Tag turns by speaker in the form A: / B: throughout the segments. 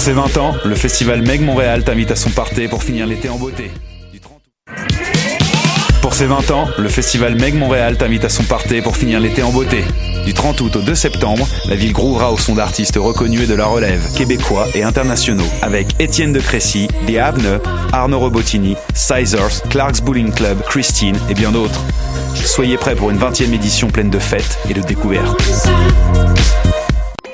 A: Pour ses 20 ans, le festival Meg Montréal t'invite à son party pour finir l'été en beauté. Pour ses 20 ans, le festival Meg Montréal t'invite à son party pour finir l'été en beauté. Du 30 août au 2 septembre, la ville grouvera au son d'artistes reconnus et de la relève, québécois et internationaux, avec Étienne de Crécy, The Avne, Arnaud Robotini, Sizers, Clark's Bowling Club, Christine et bien d'autres. Soyez prêts pour une 20e édition pleine de fêtes et de découvertes.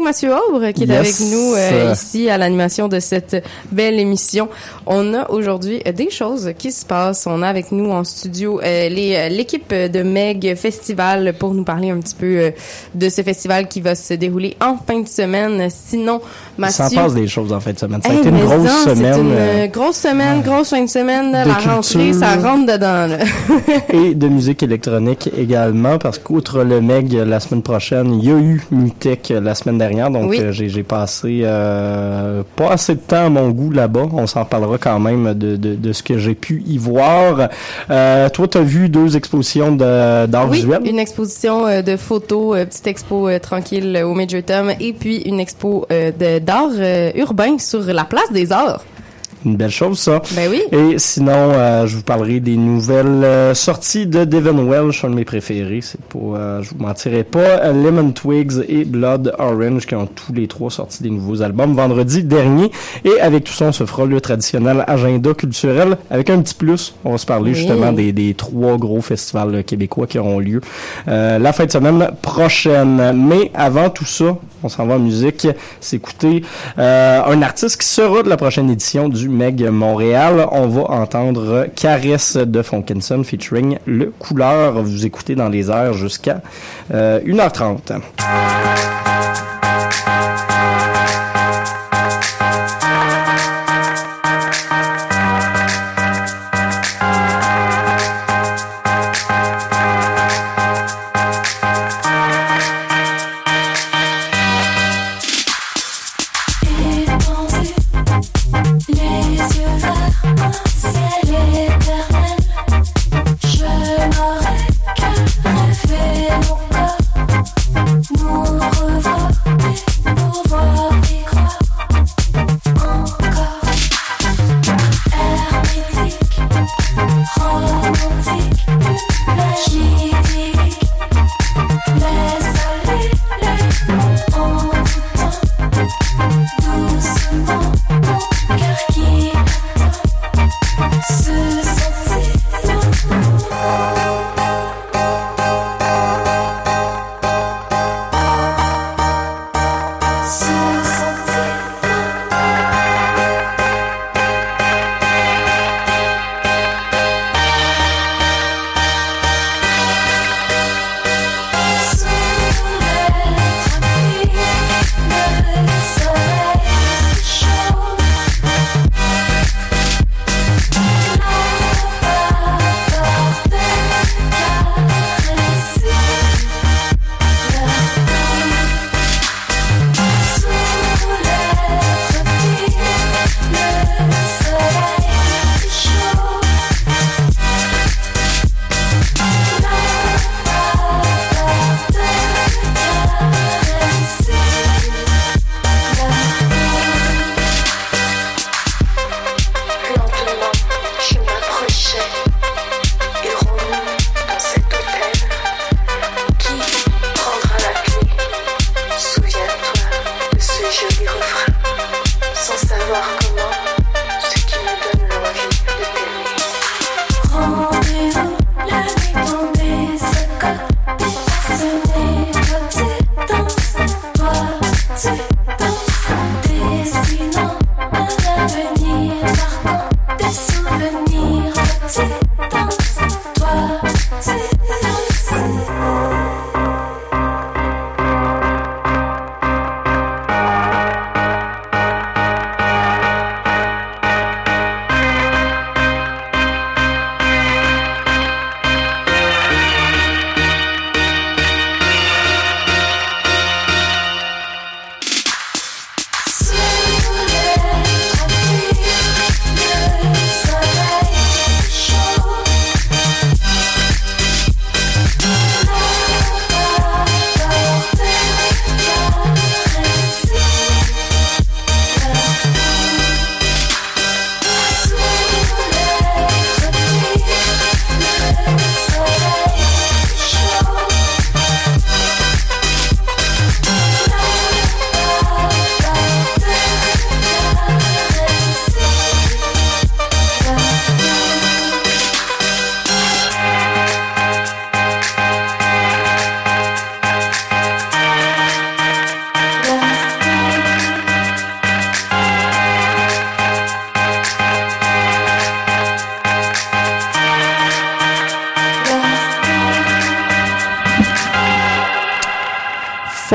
B: Avec Mathieu Aubre qui est
C: Yes.
B: avec nous euh, ici à l'animation de cette belle émission. On a aujourd'hui euh, des choses qui se passent. On a avec nous en studio euh, l'équipe de Meg Festival pour nous parler un petit peu de ce festival qui va se dérouler en fin de semaine. Sinon, Mathieu...
C: s'en passe des choses en fin de semaine. Ça a
B: Hey,
C: été une grosse
B: non, C'est
C: semaine
B: une grosse semaine, grosse fin de semaine. La
C: culture.
B: rentrée, ça rentre dedans. Là.
C: et de musique électronique également parce qu'outre le Meg la semaine prochaine, il y a eu Mutech la semaine dernière. Donc
B: Oui.
C: euh, j'ai j'ai passé euh, pas assez de temps à mon goût là-bas. On s'en parlera quand même de, de, de ce que j'ai pu y voir. Euh, toi, tu as vu deux expositions d'art
B: Oui,
C: visuel?
B: une exposition de photos, petite expo tranquille au Major Tom, et puis une expo d'art urbain sur la place des arts.
C: Une belle chose, ça.
B: Ben oui.
C: Et sinon, euh, je vous parlerai des nouvelles euh, sorties de Devon Welsh, un de mes préférés. C'est pas, euh, je vous mentirai pas, euh, Lemon Twigs et Blood Orange qui ont tous les trois sorti des nouveaux albums vendredi dernier. Et avec tout ça, on se fera le traditionnel agenda culturel avec un petit plus. On va se parler
B: Oui.
C: justement des, des trois gros festivals euh, québécois qui auront lieu euh, la fin de semaine prochaine. Mais avant tout ça, on s'en va en musique, s'écouter euh, un artiste qui sera de la prochaine édition du Meg Montréal. On va entendre Caresse de Fonkinson featuring Le Couleur. Vous écoutez dans les airs jusqu'à euh, 1h30.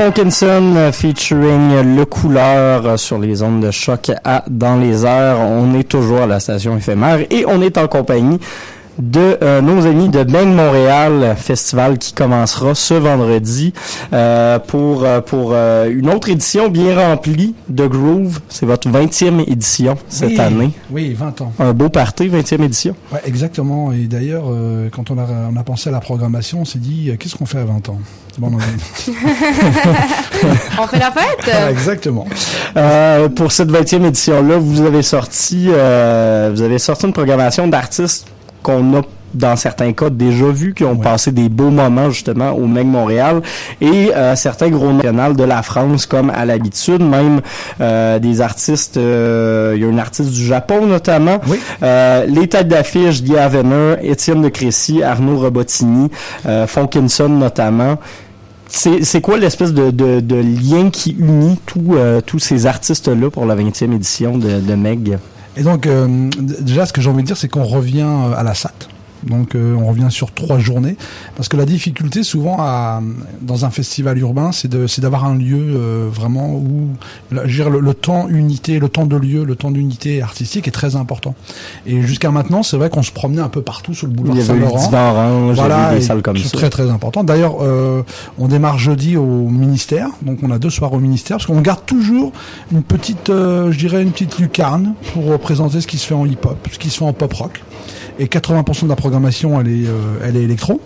C: Funkinson euh, featuring Le Couleur euh, sur les ondes de choc à Dans les airs. On est toujours à la station éphémère et on est en compagnie de euh, nos amis de Bang Montréal Festival qui commencera ce vendredi euh, pour euh, pour euh, une autre édition bien remplie de Groove. C'est votre 20e édition cette
D: Oui,
C: année.
D: Oui, 20 ans.
C: Un beau party, 20e édition.
D: Ouais, exactement. Et d'ailleurs, euh, quand on a, on a pensé à la programmation, on s'est dit, euh, qu'est-ce qu'on fait à 20 ans? Bon, on a dit-
B: On fait la fête?
D: Exactement.
C: Euh, pour cette 20e édition-là, vous avez sorti euh, vous avez sorti une programmation d'artistes qu'on a dans certains cas déjà vus, qui ont
D: Ouais.
C: passé des beaux moments justement au MEG Montréal et euh, certains gros nationaux de la France comme à l'habitude, même euh, des artistes, euh, il y a un artiste du Japon notamment,
D: Oui.
C: euh, les têtes d'affiche, Guy Avener, Étienne de Crécy, Arnaud Robotini, euh, Fonkinson notamment. C'est c'est quoi l'espèce de, de, de lien qui unit tous euh, tous ces artistes-là pour la 20e édition de, de Meg?
D: Et donc, euh, déjà, ce que j'ai envie de dire, c'est qu'on revient euh, à la SAT. Donc, euh, on revient sur trois journées. Parce que la difficulté, souvent, à, dans un festival urbain, c'est d'avoir un lieu euh, vraiment où je dire, le, le temps unité, le temps de lieu, le temps d'unité artistique est très important. Et jusqu'à maintenant, c'est vrai qu'on se promenait un peu partout sur le boulevard Saint-Laurent.
C: Des salles comme
D: c'est très très important. D'ailleurs, euh, on démarre jeudi au ministère, donc on a deux soirs au ministère, parce qu'on garde toujours une petite, je dirais une petite lucarne pour représenter ce qui se fait en hip-hop, ce qui se fait en pop-rock. Et 80% de la programmation, elle est, euh, est électro.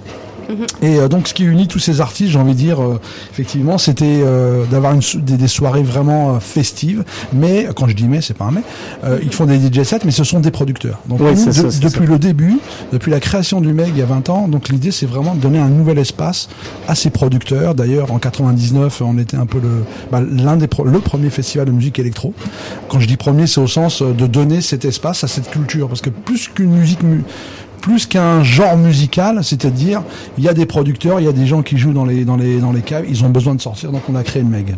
D: Et euh, donc, ce qui unit tous ces artistes, j'ai envie de dire, euh, effectivement, c'était euh, d'avoir des, des soirées vraiment euh, festives. Mais quand je dis mais, c'est pas un mais. euh, Ils font des DJ sets, mais ce sont des producteurs. Donc,
C: Oui,
D: nous,
C: c'est
D: de-
C: ça, c'est
D: depuis le début, depuis la création du MEG il y a 20 ans, donc l'idée, c'est vraiment de donner un nouvel espace à ces producteurs. D'ailleurs, en 99, on était un peu le bah, l'un des pro- le premier festival de musique électro. Quand je dis premier, c'est au sens de donner cet espace à cette culture, parce que plus qu'une musique mu- plus qu'un genre musical, c'est-à-dire il y a des producteurs, il y a des gens qui jouent dans les dans les dans les caves, ils ont besoin de sortir, donc on a créé le Meg.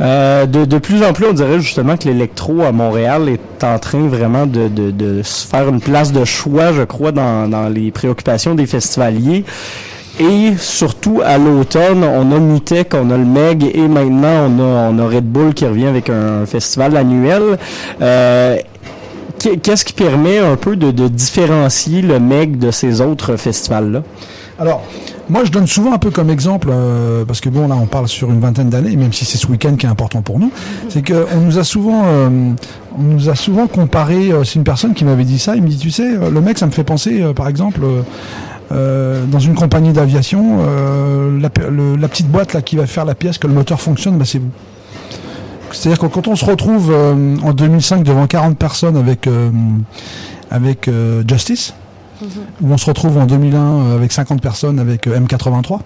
C: Euh, de, de plus en plus, on dirait justement que l'électro à Montréal est en train vraiment de, de, de se faire une place de choix, je crois, dans, dans les préoccupations des festivaliers. Et surtout à l'automne, on a Mutec, on a le Meg et maintenant on a, on a Red Bull qui revient avec un festival annuel. Euh, Qu'est-ce qui permet un peu de, différencier le Meg de ces autres festivals-là?
D: Alors, moi, je donne souvent un peu comme exemple, euh, parce que bon, là, on parle sur une vingtaine d'années, même si c'est ce week-end qui est important pour nous, c'est que on nous a souvent, euh, on nous a souvent comparé. euh, c'est une personne qui m'avait dit ça. Il me dit, tu sais, le mec, ça me fait penser, par exemple. dans une compagnie d'aviation, la, petite boîte là qui va faire la pièce que le moteur fonctionne, bah, c'est vous. C'est-à-dire que quand on se retrouve euh, en 2005 devant 40 personnes avec euh, euh, Où on se retrouve en 2001 euh, avec 50 personnes avec euh, M83.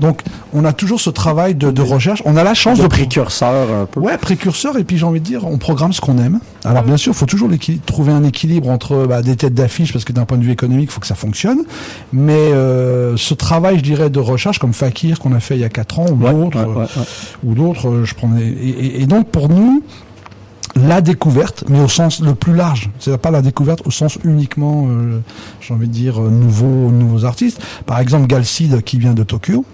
D: Donc on a toujours ce travail de, de recherche. On a la chance
C: De
D: de,
C: précurseur un peu.
D: Ouais, précurseur, et puis j'ai envie de dire, on programme ce qu'on aime. Alors bien sûr, il faut toujours trouver un équilibre entre bah, des têtes d'affiche, parce que d'un point de vue économique, il faut que ça fonctionne. Mais euh, ce travail, je dirais, de recherche, comme Fakir qu'on a fait il y a 4 ans, ou
C: Ouais,
D: d'autres,
C: ouais, ouais, ouais.
D: ou d'autres, euh, je prenais. Et, et- et donc pour nous, la découverte, mais au sens le plus large, c'est pas la découverte au sens uniquement, euh, j'ai envie de dire, euh, nouveaux, nouveaux artistes. Par exemple, Galcid qui vient de Tokyo.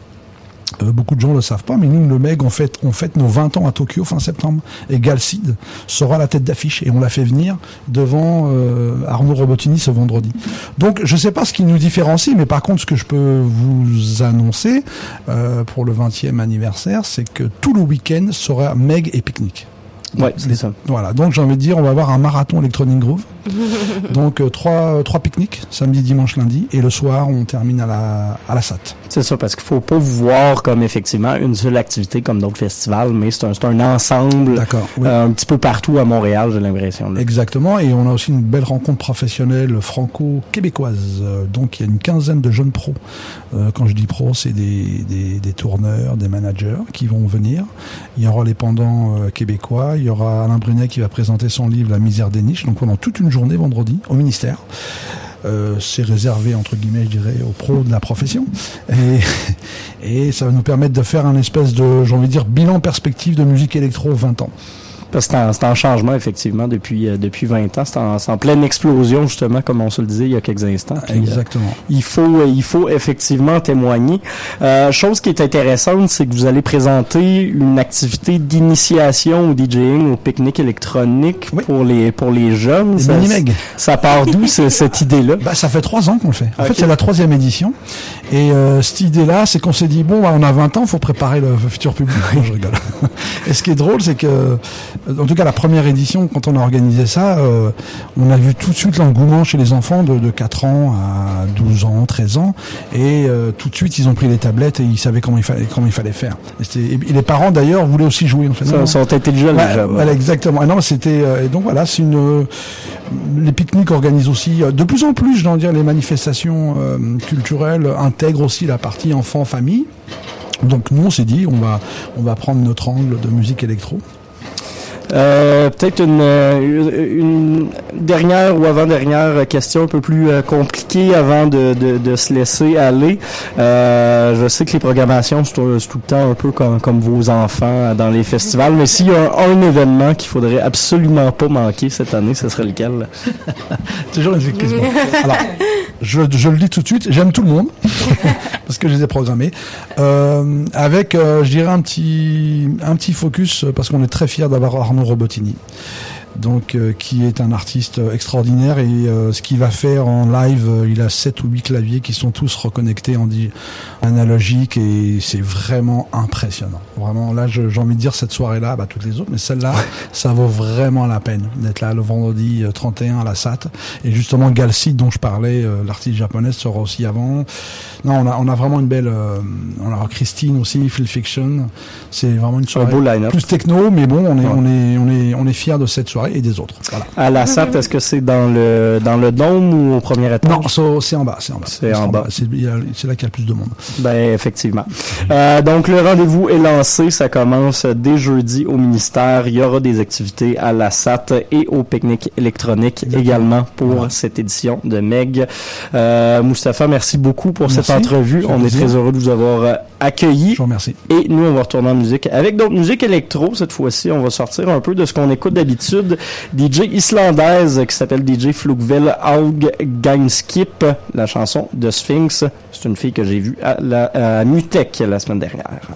D: Euh, beaucoup de gens le savent pas, mais nous, le Meg, on fête, on fête nos 20 ans à Tokyo fin septembre. Et Galcid sera la tête d'affiche et on l'a fait venir devant euh, Arnaud Robotini ce vendredi. Donc, je sais pas ce qui nous différencie, mais par contre, ce que je peux vous annoncer euh, pour le 20e anniversaire, c'est que tout le week-end sera Meg et pique-nique.
C: Ouais, c'est ça.
D: Voilà, donc j'ai envie de dire, on va avoir un marathon Electronic Groove. donc euh, trois, trois pique-niques, samedi, dimanche, lundi, et le soir, on termine à la, à la SAT.
C: C'est ça, parce qu'il faut pas voir comme effectivement une seule activité comme d'autres festivals, mais c'est un, c'est un ensemble
D: D'accord. oui.
C: euh, un petit peu partout à Montréal, j'ai l'impression.
D: Exactement, et on a aussi une belle rencontre professionnelle franco-québécoise. Euh, Donc il y a une quinzaine de jeunes pros. Euh, quand je dis pros, c'est des, des, des tourneurs, des managers qui vont venir. Il y aura les pendants euh, québécois, il y aura Alain Brunet qui va présenter son livre La misère des niches, donc pendant toute une journée vendredi au ministère. Euh, c'est réservé entre guillemets, je dirais, aux pros de la profession, et, et ça va nous permettre de faire un espèce de, j'ai envie de dire, bilan perspective de musique électro 20 ans.
C: Parce que c'est en, changement, effectivement, depuis, euh, depuis 20 ans. C'est en, pleine explosion, justement, comme on se le disait il y a quelques instants. Puis, euh,
D: Exactement.
C: il faut, euh, il faut effectivement témoigner. Euh, chose qui est intéressante, c'est que vous allez présenter une activité d'initiation au DJing, au pique-nique électronique
D: Oui.
C: pour les pour les jeunes.
D: Les
C: Ça-. Ça part d'où ce- cette idée-là?
D: Bah, ça fait trois ans qu'on le fait. En fait, c'est la troisième édition. Et cette idée-là, c'est qu'on s'est dit bon, bah, on a 20 ans, faut préparer le futur public. Non, je rigole. Et ce qui est drôle, c'est que, en tout cas, la première édition, quand on a organisé ça, euh, on a vu tout de suite l'engouement chez les enfants de, de 4 ans à 12 ans, 13 ans. Et euh, tout de suite, ils ont pris les tablettes et ils savaient comment il fallait, comment il fallait faire. Et, et les parents, d'ailleurs, voulaient aussi jouer. En fait. Ouais,
C: les jeunes.
D: voilà, exactement. Et non, c'était euh, et donc voilà, c'est une euh, les pique-niques organisent aussi euh, de plus en plus, je dois dire, les manifestations euh, culturelles intègrent aussi la partie enfant famille. Donc nous on s'est dit on va on va prendre notre angle de musique électro.
C: Euh, Peut-être une, euh, une dernière ou avant-dernière question un peu plus euh, compliquée avant de, de, de se laisser aller. Euh, je sais que les programmations, c'est tout le temps un peu comme, comme vos enfants dans les festivals, mais s'il y a un, événement qu'il faudrait absolument pas manquer cette année, ce serait lequel?
D: Toujours une question. Alors je, je le dis tout de suite, j'aime tout le monde parce que je les ai programmés euh, avec je dirais un petit un petit focus parce qu'on est très fiers d'avoir Arnaud Robotini. Donc euh, qui est un artiste euh, extraordinaire et euh, ce qu'il va faire en live, euh, il a sept ou huit claviers qui sont tous reconnectés en analogique et c'est vraiment impressionnant. Vraiment, là, j'ai envie de dire cette soirée-là, bah toutes les autres, mais celle-là, ça vaut vraiment la peine d'être là le vendredi euh, 31 à la SAT. Et justement, Galcid dont je parlais, euh, l'artiste japonaise sera aussi avant. Non, on a, on a vraiment une belle, euh, on a Christine aussi, Phil Fiction. C'est vraiment une
C: Un
D: soirée
C: beau
D: plus techno, mais bon, on est,
C: Ouais.
D: on est, on est, on est fiers de cette soirée et des autres. Voilà.
C: À la SAT, est-ce que c'est dans le dans le dôme ou au premier étage?
D: Non, so- c'est en bas, c'est en bas.
C: C'est en bas.
D: C'est là qu'il y a le plus de monde.
C: Ben effectivement. Euh, donc le rendez-vous est lancé, ça commence dès jeudi au ministère. Il y aura des activités à la SAT et au pique-nique électronique également pour
D: Voilà.
C: cette édition de Meg. Euh, Moustapha, merci beaucoup pour cette entrevue. On est très heureux de vous avoir euh, accueilli.
D: Je vous remercie.
C: Et nous, on va retourner en musique avec d'autres musiques électro. Cette fois-ci, on va sortir un peu de ce qu'on écoute d'habitude. DJ islandaise qui s'appelle DJ Flugvel Haug Gainskip, la chanson de Sphinx. C'est une fille que j'ai vue à, la, à Mutec la semaine dernière.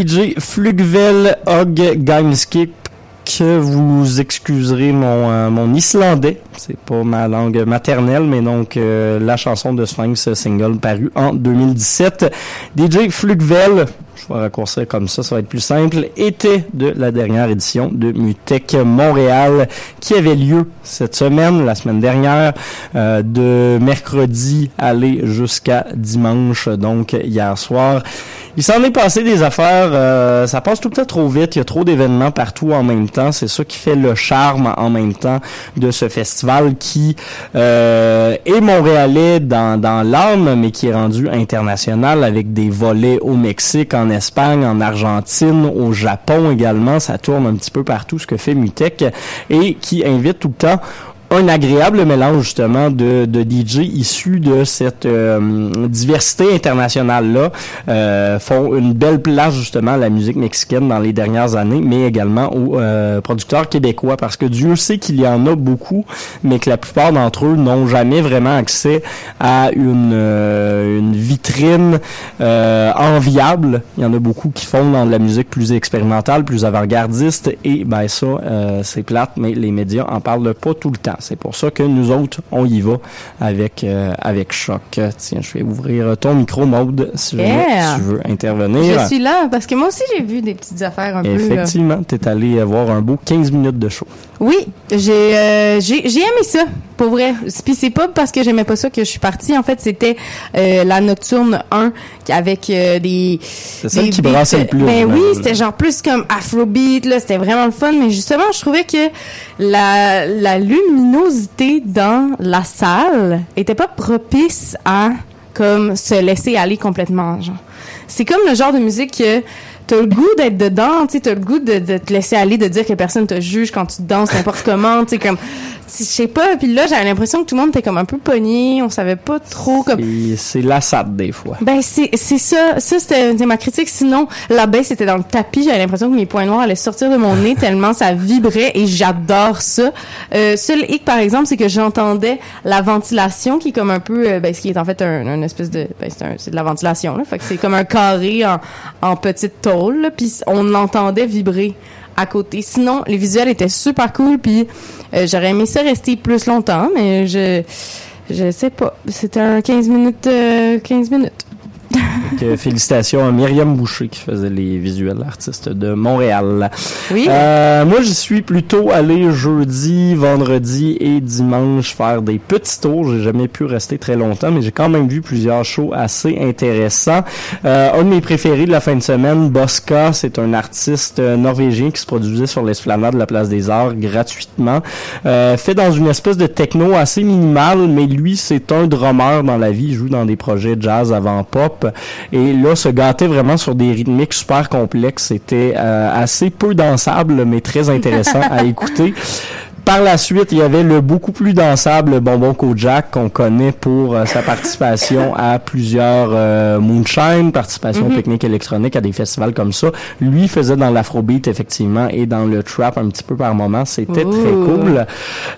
C: DJ Flugvel Og Gameskip que vous excuserez mon, euh, mon islandais. C'est pas ma langue maternelle, mais donc euh, la chanson de Sphinx single paru en 2017. DJ Flugvel, je vais raccourcir comme ça, ça va être plus simple, était de la dernière édition de Mutech Montréal qui avait lieu cette semaine, la semaine dernière, euh, de mercredi aller jusqu'à dimanche, donc hier soir. Il s'en est passé des affaires, euh, ça passe tout le temps trop vite, il y a trop d'événements partout en même temps, c'est ça qui fait le charme en même temps de ce festival qui euh, est montréalais dans, dans l'âme, mais qui est rendu international avec des volets au Mexique, en Espagne, en Argentine, au Japon également, ça tourne un petit peu partout ce que fait Mutech et qui invite tout le temps un agréable mélange justement de, de DJ issus de cette euh, diversité internationale là euh, font une belle place justement à la musique mexicaine dans les dernières années mais également aux euh, producteurs québécois parce que Dieu sait qu'il y en a beaucoup mais que la plupart d'entre eux n'ont jamais vraiment accès à une, euh, une vitrine euh, enviable. Il y en a beaucoup qui font dans de la musique plus expérimentale plus avant-gardiste et ben ça euh, c'est plate mais les médias en parlent pas tout le temps c'est pour ça que nous autres, on y va avec euh, avec choc. Tiens, je vais ouvrir ton micro, Maude, si
B: Yeah.
C: tu veux intervenir.
B: Je suis là parce que moi aussi j'ai vu des petites affaires un peu.
C: Effectivement, t'es allé avoir un beau 15 minutes de show.
B: Oui, j'ai euh, j'ai aimé ça, pour vrai. Puis c'est pas parce que j'aimais pas ça que je suis partie. En fait, c'était euh, la nocturne 1 qui- avec euh, des
C: C'est celle
B: des
C: qui brassait le plus.
B: Ben oui, c'était genre plus comme Afrobeat là, c'était vraiment le fun. Mais justement, je trouvais que la la luminosité dans la salle était pas propice à comme se laisser aller complètement. Genre, c'est comme le genre de musique que t'as le goût d'être dedans, tu t'as le goût de, te laisser aller, de dire que personne te juge quand tu danses n'importe comment, tu comme, je sais pas, puis là, j'avais l'impression que tout le monde était comme un peu pogné, on savait pas trop comme,
C: c'est lassade des fois.
B: ben c'est c'est ça, ça c'était ma critique. Sinon, la baisse c'était dans le tapis. J'avais l'impression que mes points noirs allaient sortir de mon nez tellement ça vibrait et j'adore ça. Euh, seul hic par exemple, c'est que j'entendais la ventilation qui est comme un peu, euh, ben ce qui est en fait un, un espèce de, ben c'est un- c'est de la ventilation là. Fait que c'est comme un carré en, en petite tôle. Puis on l'entendait vibrer à côté. Sinon, les visuels étaient super cool. Puis euh, j'aurais aimé ça rester plus longtemps, mais je je sais pas. C'était un 15 minutes, euh, 15 minutes.
C: Donc, euh, félicitations à Myriam Boucher qui faisait les visuels artistes de Montréal.
B: Oui.
C: Euh, moi, j'y suis plutôt allé jeudi, vendredi et dimanche faire des petits tours. J'ai jamais pu rester très longtemps, mais j'ai quand même vu plusieurs shows assez intéressants. Euh, un de mes préférés de la fin de semaine, Bosca, c'est un artiste norvégien qui se produisait sur l'esplanade de la Place des Arts gratuitement. Euh, fait dans une espèce de techno assez minimale, mais lui, c'est un drummer dans la vie. Il joue dans des projets jazz avant pop. Et là, se gâter vraiment sur des rythmiques super complexes, c'était euh, assez peu dansable, mais très intéressant à écouter. Par la suite, il y avait le beaucoup plus dansable Bonbon Kojak qu'on connaît pour euh, sa participation à plusieurs euh, Moonshine, participation technique électronique à des festivals comme ça. Lui faisait dans l'afrobeat effectivement et dans le trap un petit peu par moment. C'était très cool.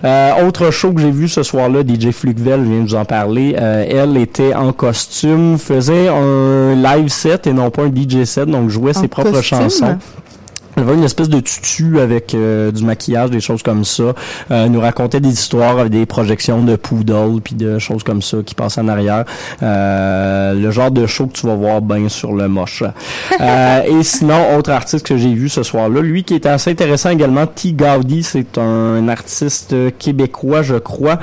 C: Euh, autre show que j'ai vu ce soir-là, DJ Flugvel, je viens de vous en parler. Euh, elle était en costume, faisait un live set et non pas un DJ set, donc jouait
B: En
C: ses propres
B: costume?
C: chansons. Elle avait une espèce de tutu avec euh, du maquillage, des choses comme ça. Euh, nous racontait des histoires avec des projections de poodle puis de choses comme ça qui passaient en arrière. Euh, le genre de show que tu vas voir bien sur le moche. Euh, et sinon, autre artiste que j'ai vu ce soir-là, lui qui était assez intéressant également, T. Gaudi, c'est un artiste québécois, je crois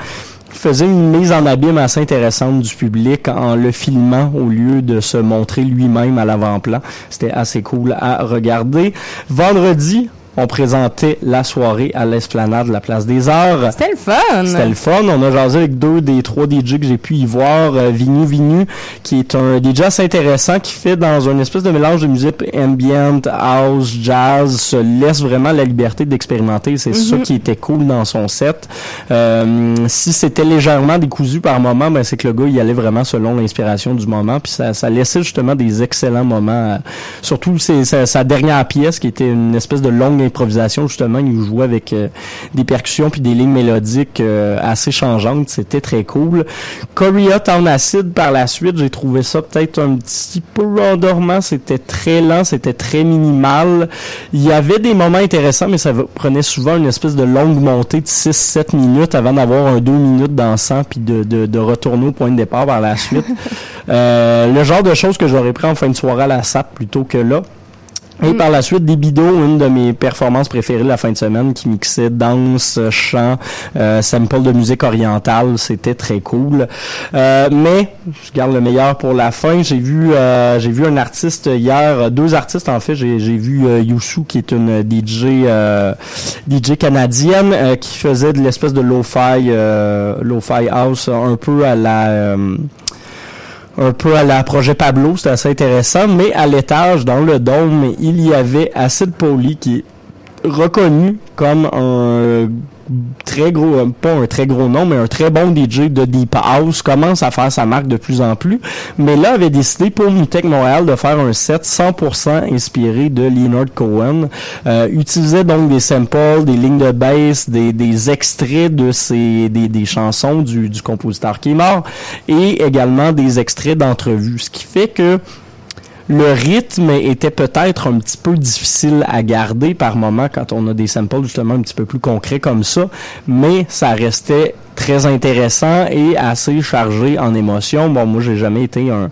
C: faisait une mise en abîme assez intéressante du public en le filmant au lieu de se montrer lui-même à l'avant-plan. C'était assez cool à regarder. Vendredi, on présentait la soirée à l'esplanade de la Place des Arts.
B: C'était le fun.
C: C'était le fun. On a jasé avec deux des trois DJ que j'ai pu y voir. Euh, Vinu Vinu, qui est un DJ assez intéressant, qui fait dans une espèce de mélange de musique ambient, house, jazz, se laisse vraiment la liberté d'expérimenter. C'est ça qui était cool dans son set. Euh, si c'était légèrement décousu par moment, ben c'est que le gars, il allait vraiment selon l'inspiration du moment. Puis ça, ça laissait justement des excellents moments. euh, surtout c'est sa, sa dernière pièce, qui était une espèce de longue d'improvisation justement, il jouait avec euh, des percussions puis des lignes mélodiques euh, assez changeantes. C'était très cool. Korea Town Acid par la suite, j'ai trouvé ça peut-être un petit peu endormant. C'était très lent, c'était très minimal. Il y avait des moments intéressants, mais ça prenait souvent une espèce de longue montée de 6-7 minutes avant d'avoir un 2 minutes dansant puis de, de, de retourner au point de départ par la suite. Euh, le genre de choses que j'aurais pris en fin de soirée à la SAP plutôt que là. Et par la suite, Debido, une de mes performances préférées de la fin de semaine, qui mixait danse, chant, euh, sample de musique orientale, c'était très cool. Euh, mais je garde le meilleur pour la fin. J'ai vu, euh, j'ai vu un artiste hier, deux artistes en fait. J'ai, j'ai vu euh, Youssou, qui est une DJ, euh, DJ canadienne, euh, qui faisait de l'espèce de lo-fi, euh, lo-fi house, un peu à la euh, un peu à la projet Pablo, c'était assez intéressant, mais à l'étage, dans le dôme, il y avait Acid Poli qui est reconnu comme un très gros, euh, pas un très gros nom, mais un très bon DJ de Deep House, commence à faire sa marque de plus en plus, mais là avait décidé pour Mutech Montréal de faire un set 100% inspiré de Leonard Cohen, euh, utilisait donc des samples, des lignes de bass, des, des extraits de ces, des, des chansons du, du compositeur qui est et également des extraits d'entrevues, ce qui fait que le rythme était peut-être un petit peu difficile à garder par moment quand on a des samples justement un petit peu plus concrets comme ça, mais ça restait très intéressant et assez chargé en émotions. Bon, moi, j'ai jamais été un,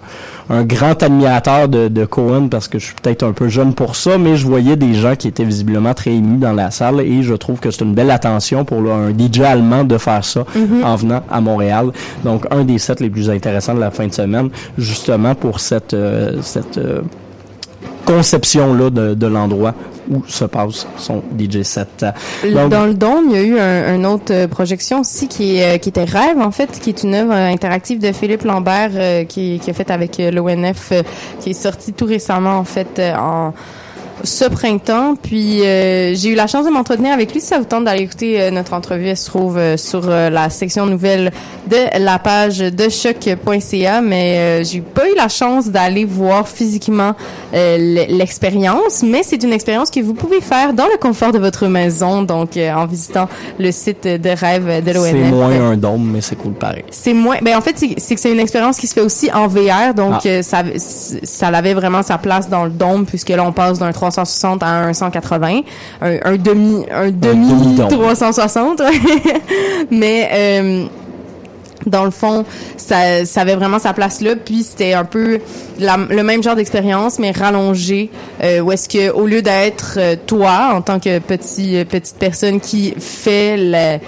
C: un grand admirateur de, de Cohen parce que je suis peut-être un peu jeune pour ça, mais je voyais des gens qui étaient visiblement très émus dans la salle et je trouve que c'est une belle attention pour là, un DJ allemand de faire ça en venant à Montréal. Donc, un des sets les plus intéressants de la fin de semaine, justement pour cette, euh, cette euh, conception-là de, l'endroit où se passe son DJ set. Donc,
B: Dans le dôme, il y a eu un, une autre euh, projection aussi qui, est, euh, qui était Rêve, en fait, qui est une œuvre euh, interactive de Philippe Lambert euh, qui, qui a fait avec l'ONF, euh, qui est sortie tout récemment, en fait, en ce printemps. Puis euh, j'ai eu la chance de m'entretenir avec lui. Si ça vous tente d'aller écouter euh, notre entrevue, elle se trouve euh, sur euh, la section nouvelle de la page de choc.ca. Mais j'ai pas eu la chance d'aller voir physiquement l'expérience, mais c'est une expérience que vous pouvez faire dans le confort de votre maison, donc euh, en visitant le site de rêve de l'ONF.
C: c'est moins un dôme, mais c'est cool pareil.
B: C'est moins. Ben en fait, c'est que c'est une expérience qui se fait aussi en VR, donc
C: Ah.
B: ça ça avait vraiment sa place dans le dôme puisque là on passe d'un 360 à un 180, un, un demi un demi
C: demi-dôme.
B: 360. Mais euh, dans le fond, ça, ça avait vraiment sa place là. Puis c'était un peu la- le même genre d'expérience, mais rallongé. Euh, où est-ce que au lieu d'être euh, toi en tant que petit euh, petite personne qui fait le-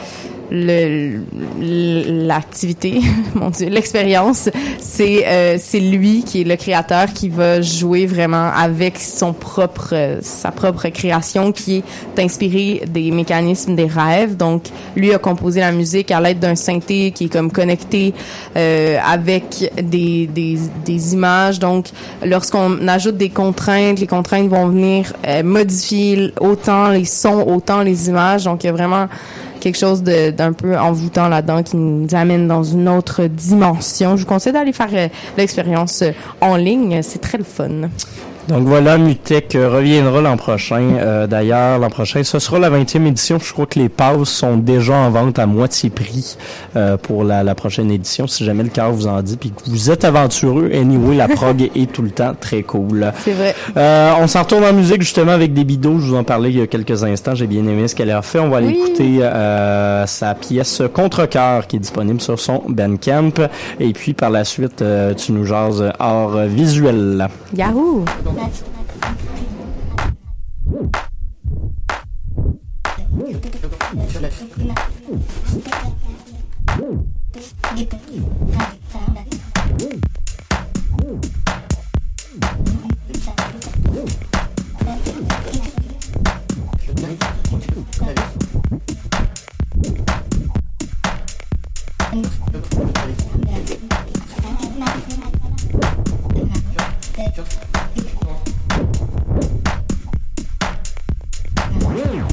B: l'activité, mon Dieu, l'expérience, c'est euh, c'est lui qui est le créateur qui va jouer vraiment avec son propre sa propre création qui est inspirée des mécanismes des rêves. Donc lui a composé la musique à l'aide d'un synthé qui est comme connecté euh, avec des, des des images. Donc lorsqu'on ajoute des contraintes, les contraintes vont venir euh, modifier autant les sons, autant les images. Donc il y a vraiment quelque chose d'un peu envoûtant là-dedans qui nous amène dans une autre dimension. Je vous conseille d'aller faire euh, l'expérience euh, en ligne. C'est très le fun.
C: Donc voilà, Mutech euh, reviendra l'an prochain. Euh, D'ailleurs, l'an prochain, ce sera la 20e édition. Je crois que les passes sont déjà en vente à moitié prix euh, pour la, la prochaine édition, si jamais le cœur vous en dit. Puis que vous êtes aventureux, anyway, la prog est tout le temps très cool.
B: C'est vrai.
C: Euh, on s'en retourne en musique justement avec des bidots. Je vous en parlais il y a quelques instants. J'ai bien aimé ce qu'elle a fait. On va aller
B: Oui.
C: écouter euh, sa pièce Contre-cœur qui est disponible sur son Bandcamp. Et puis par la suite, euh, tu nous jases art visuel.
B: Yahoo!
E: Just. Woo!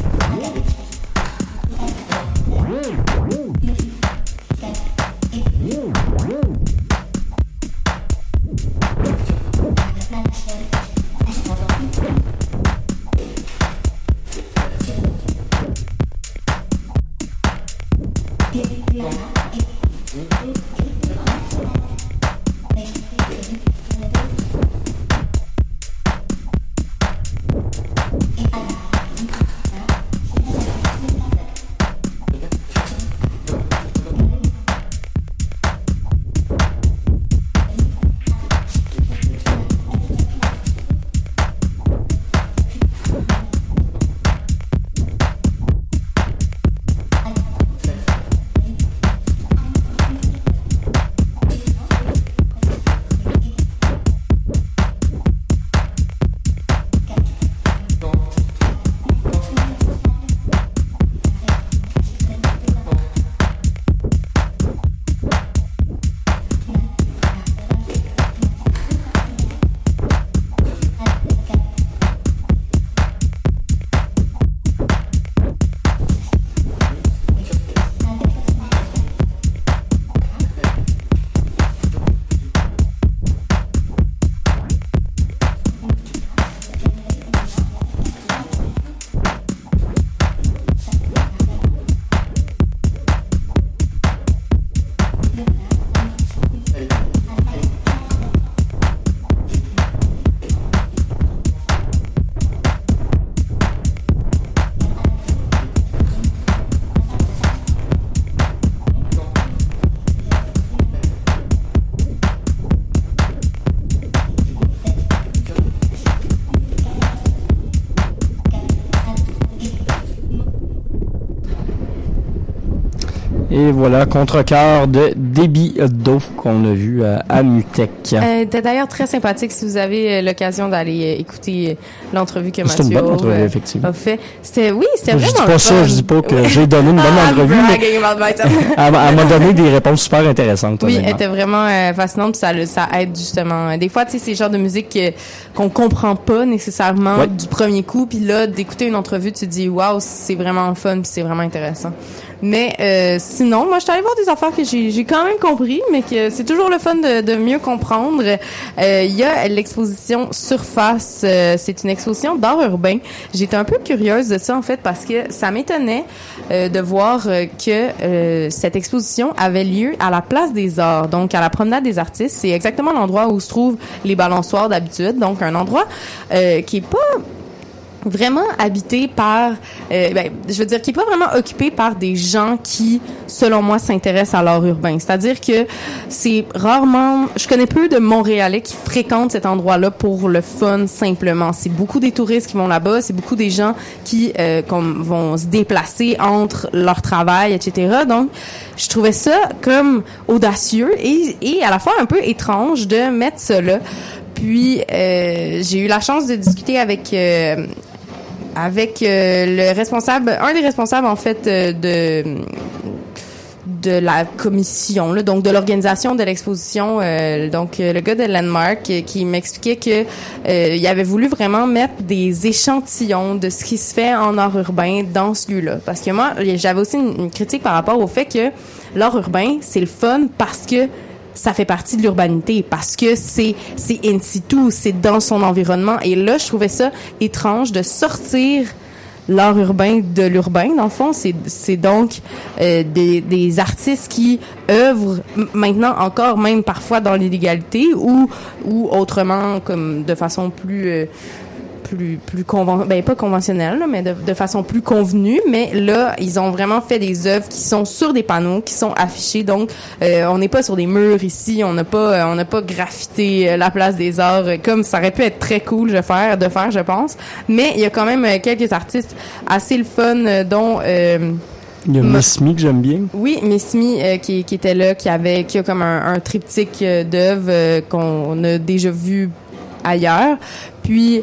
C: Et voilà, contre-cœur de débit d'eau qu'on a vu à, à Mutec.
B: Euh, C'était d'ailleurs très sympathique si vous avez euh, l'occasion d'aller euh, écouter euh, l'entrevue que
C: C'est une
B: Mathieu
C: bonne entrevue, effectivement.
B: a fait. C'était oui, c'était
C: Je
B: vraiment
C: dis
B: le
C: pas ça, je dis pas que j'ai donné une bonne
B: Ah,
C: entrevue, mais elle, m'a- elle m'a donné des réponses super intéressantes.
B: Oui, elle était vraiment euh, fascinante, puis ça, ça aide justement. Des fois, tu sais, c'est le genre de musique que- qu'on comprend pas nécessairement
C: Ouais.
B: du premier coup, puis là, d'écouter une entrevue, tu te dis, waouh, c'est vraiment fun, puis c'est vraiment intéressant. Mais euh, sinon, moi, je suis allée voir des affaires que j'ai quand même compris, mais que c'est toujours le fun de, de mieux comprendre. Euh, Il y a l'exposition Surface. euh, c'est une exposition d'art urbain. J'étais un peu curieuse de ça, en fait, parce que ça m'étonnait euh, de voir euh, que cette exposition avait lieu à la Place des Arts, donc à la Promenade des Artistes. C'est exactement l'endroit où se trouvent les balançoires d'habitude, donc un endroit qui est pas vraiment habité par, euh, ben, je veux dire, qui est pas vraiment occupé par des gens qui, selon moi, s'intéressent à l'art urbain. C'est-à-dire que c'est rarement, je connais peu de Montréalais qui fréquentent cet endroit-là pour le fun simplement. C'est beaucoup des touristes qui vont là-bas, c'est beaucoup des gens qui euh, comme, vont se déplacer entre leur travail, etc. Donc, je trouvais ça comme audacieux et, et à la fois un peu étrange de mettre là. Puis euh, j'ai eu la chance de discuter avec euh, avec euh, le responsable, un des responsables en fait euh, de de la commission, là, donc de l'organisation de l'exposition, euh, donc euh, le gars de Landmark euh, qui m'expliquait que euh, il avait voulu vraiment mettre des échantillons de ce qui se fait en art urbain dans ce lieu-là. Parce que moi, j'avais aussi une, une critique par rapport au fait que l'art urbain, c'est le fun parce que ça fait partie de l'urbanité parce que c'est c'est in situ, c'est dans son environnement. Et là je trouvais ça étrange de sortir l'art urbain de l'urbain dans le fond. C'est donc euh, des des artistes qui œuvrent maintenant encore même parfois dans l'illégalité ou ou autrement comme de façon plus euh, plus plus conven ben pas conventionnelle là, mais de, de façon plus convenue mais là ils ont vraiment fait des œuvres qui sont sur des panneaux qui sont affichés donc euh, on n'est pas sur des murs ici on n'a pas euh, on n'a pas graffité euh, la place des arts comme ça aurait pu être très cool de faire de faire je pense mais il y a quand même quelques artistes assez le fun dont euh,
C: Il y a Miss Me que j'aime bien.
B: oui, Miss Me euh, qui, qui était là, qui avait qui a comme un, un triptyque d'œuvres euh, qu'on a déjà vu ailleurs. Puis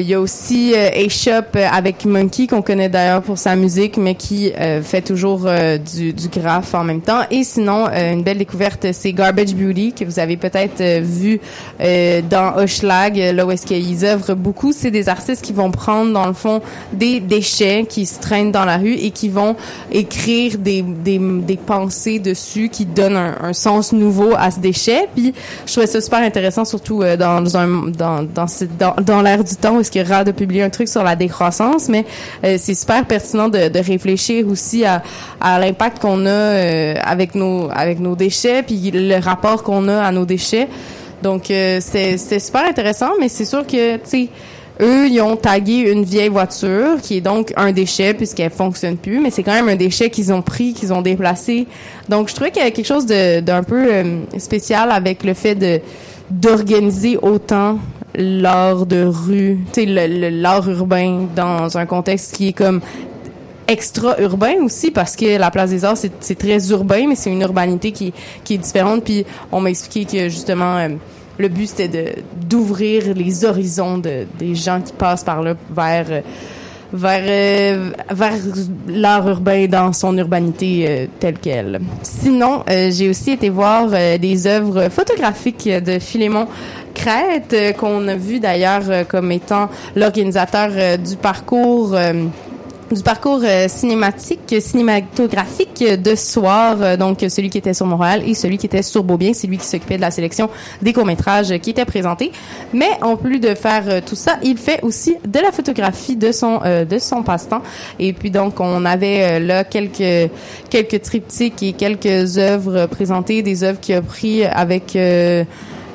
B: il y a aussi euh, A-Shop euh, avec Monkey qu'on connaît d'ailleurs pour sa musique, mais qui euh, fait toujours euh, du, du graphe en même temps. Et sinon, euh, une belle découverte, c'est Garbage Beauty que vous avez peut-être euh, vu euh, dans Hochelag, euh, là où est-ce qu'ils œuvrent beaucoup. C'est des artistes qui vont prendre dans le fond des déchets qui se traînent dans la rue et qui vont écrire des, des, des pensées dessus qui donnent un, un sens nouveau à ce déchet. Puis je trouvais ça super intéressant, surtout euh, dans dans dans, ce- dans, dans l'ère du du temps où est-ce que Rad a publié un truc sur la décroissance, mais euh, c'est super pertinent de, réfléchir aussi à, l'impact qu'on a euh, avec nos avec nos déchets, puis le rapport qu'on a à nos déchets. Donc euh, c'est c'est super intéressant, mais c'est sûr que tu sais eux, ils ont tagué une vieille voiture qui est donc un déchet puisqu'elle fonctionne plus, mais c'est quand même un déchet qu'ils ont pris, qu'ils ont déplacé. Donc, je trouvais qu'il y avait quelque chose d'un peu euh, spécial avec le fait de d'organiser autant l'art de rue, tu sais, l'art urbain dans un contexte qui est comme extra urbain aussi parce que la place des arts c'est très urbain mais c'est une urbanité qui est différente. Puis on m'a expliqué que justement euh, le but c'était d'ouvrir les horizons de des gens qui passent par là vers euh, vers euh, vers l'art urbain dans son urbanité euh, telle qu'elle. Sinon, euh, j'ai aussi été voir des œuvres photographiques de Philémon Crête qu'on a vu d'ailleurs comme étant l'organisateur du parcours du parcours euh, cinématique, cinématographique de soir, euh, donc celui qui était sur Montréal et celui qui était sur Beaubien, c'est lui qui s'occupait de la sélection des courts-métrages qui étaient présentés. Mais en plus de faire euh, tout ça, il fait aussi de la photographie de son de son passe-temps. Et puis donc on avait là quelques quelques triptyques et quelques œuvres présentées, des œuvres qu'il a pris avec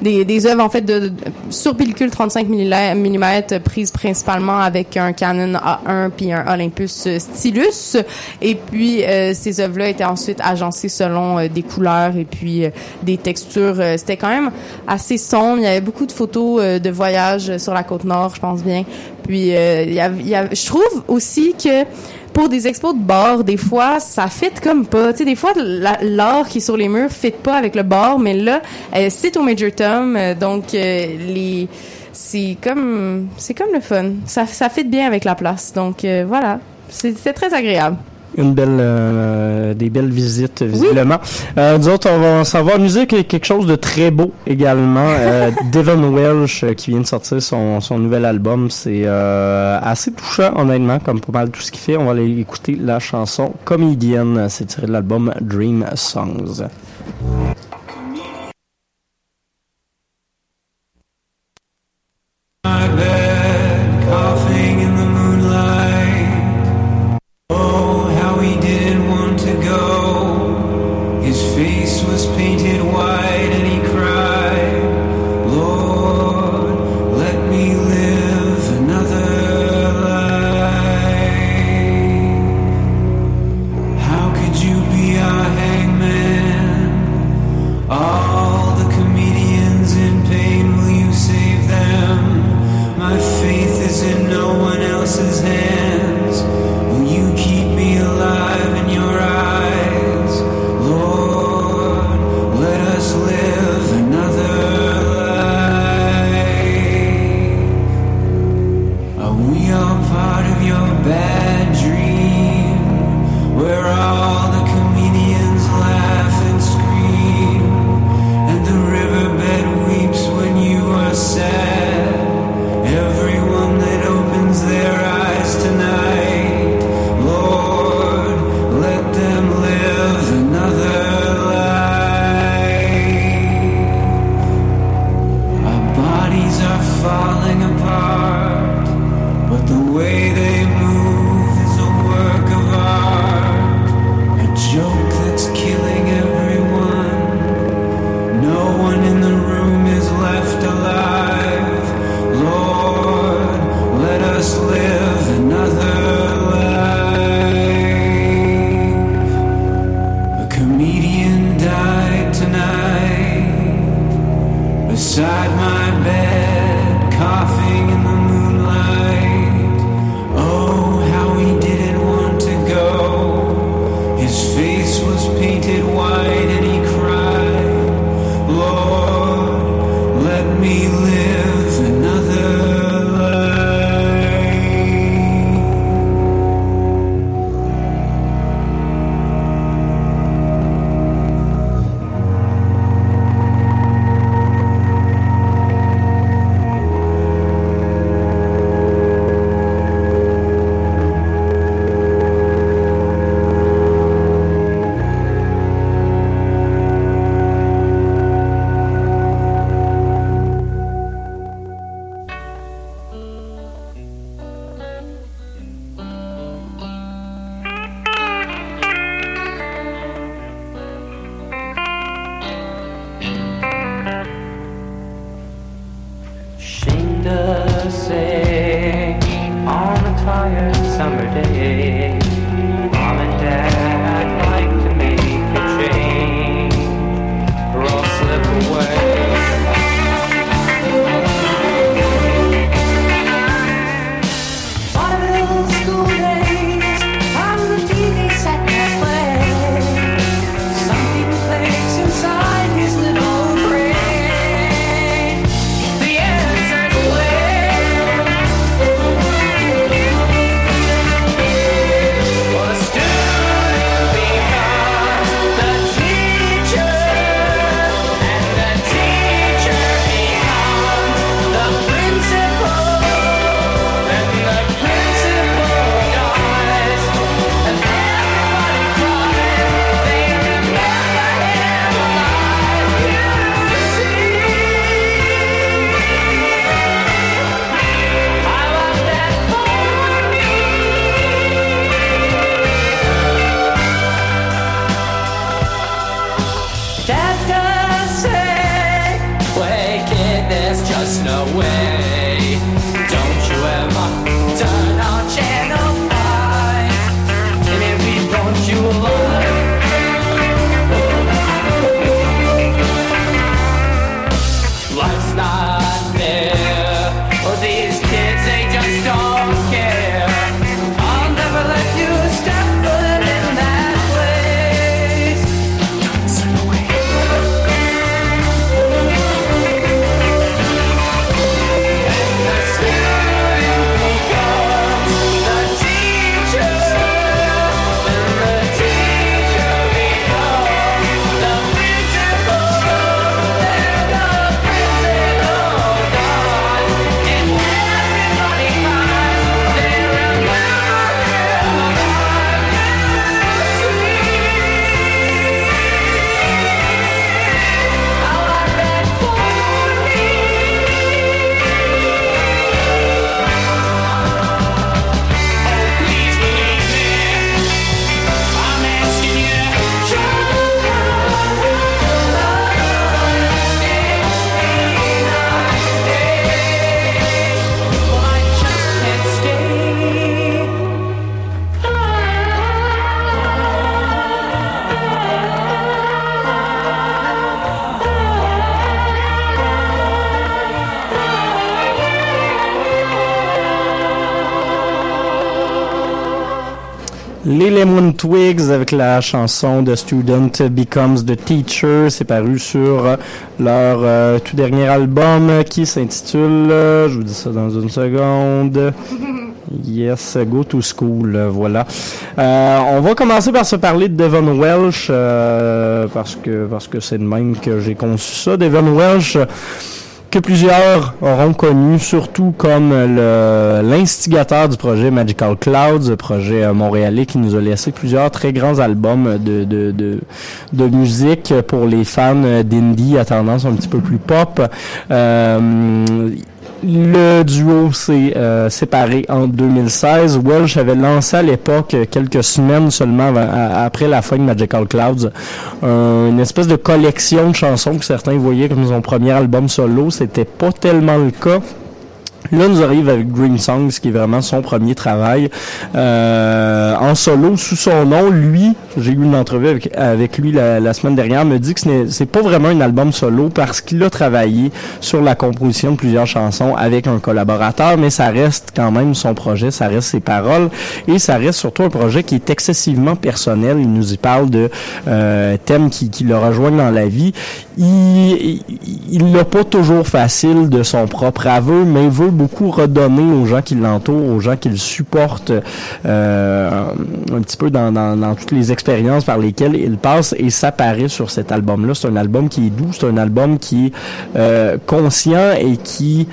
B: des, des œuvres en fait de, de- sur pellicule 35 mm prises principalement avec un Canon A1 puis un Olympus euh, Stylus. Et puis euh, ces œuvres-là étaient ensuite agencées selon euh, des couleurs et puis euh, des textures c'était quand même assez sombre. Il y avait beaucoup de photos de voyages sur la côte nord je pense bien. Puis il y a, il y a- je trouve aussi que pour des expos de bord, des fois, ça fit comme pas. Tu sais, des fois, la- l'art qui est sur les murs fit pas avec le bord, mais là, euh, c'est au Major Tom, euh, donc euh, c'est comme, c'est comme le fun. Ça, ça fit bien avec la place. Donc voilà, c'est très agréable.
F: Une belle, euh, des belles visites, visiblement. Euh, nous autres, on va s'en en musique et quelque chose de très beau également. Euh, Devon Welsh, euh, qui vient de sortir son, son nouvel album. C'est euh, assez touchant, honnêtement, comme pas mal tout ce qu'il fait. On va aller écouter la chanson Comédienne. C'est tiré de l'album Dream Songs.
C: Twigs avec la chanson The Student Becomes the Teacher. C'est paru sur leur euh, tout dernier album qui s'intitule, euh, je vous dis ça dans une seconde. Yes, Go to School, euh, voilà. Euh, on va commencer par se parler de Devon Welsh euh, parce que parce que c'est de même que j'ai conçu ça. Devon Welsh que plusieurs auront connu surtout comme l'instigateur du projet Magical Clouds, projet euh, montréalais qui nous a laissé plusieurs très grands albums de, de, de, de musique pour les fans d'indie à tendance un petit peu plus pop. Euh, le duo s'est euh, séparé en 2016. Welsh avait lancé à l'époque, euh, quelques semaines seulement après la fin de Magical Clouds, un- une espèce de collection de chansons que certains voyaient comme son premier album solo. C'était pas tellement le cas. Là, nous arrive avec Green Songs, qui est vraiment son premier travail euh, en solo sous son nom. Lui, j'ai eu une entrevue avec, avec lui la, la semaine dernière, me dit que ce n'est pas vraiment un album solo parce qu'il a travaillé sur la composition de plusieurs chansons avec un collaborateur, mais ça reste quand même son projet, ça reste ses paroles et ça reste surtout un projet qui est excessivement personnel. Il nous y parle de euh, thèmes qui, qui le rejoignent dans la vie. Il il l'a pas toujours facile de son propre aveu, mais il veut beaucoup redonner aux gens qui l'entourent, aux gens qui le supportent, euh, un petit peu dans, toutes les expériences par lesquelles il passe et ça paraît sur cet album-là. C'est un album qui est doux, c'est un album qui est euh, conscient et qui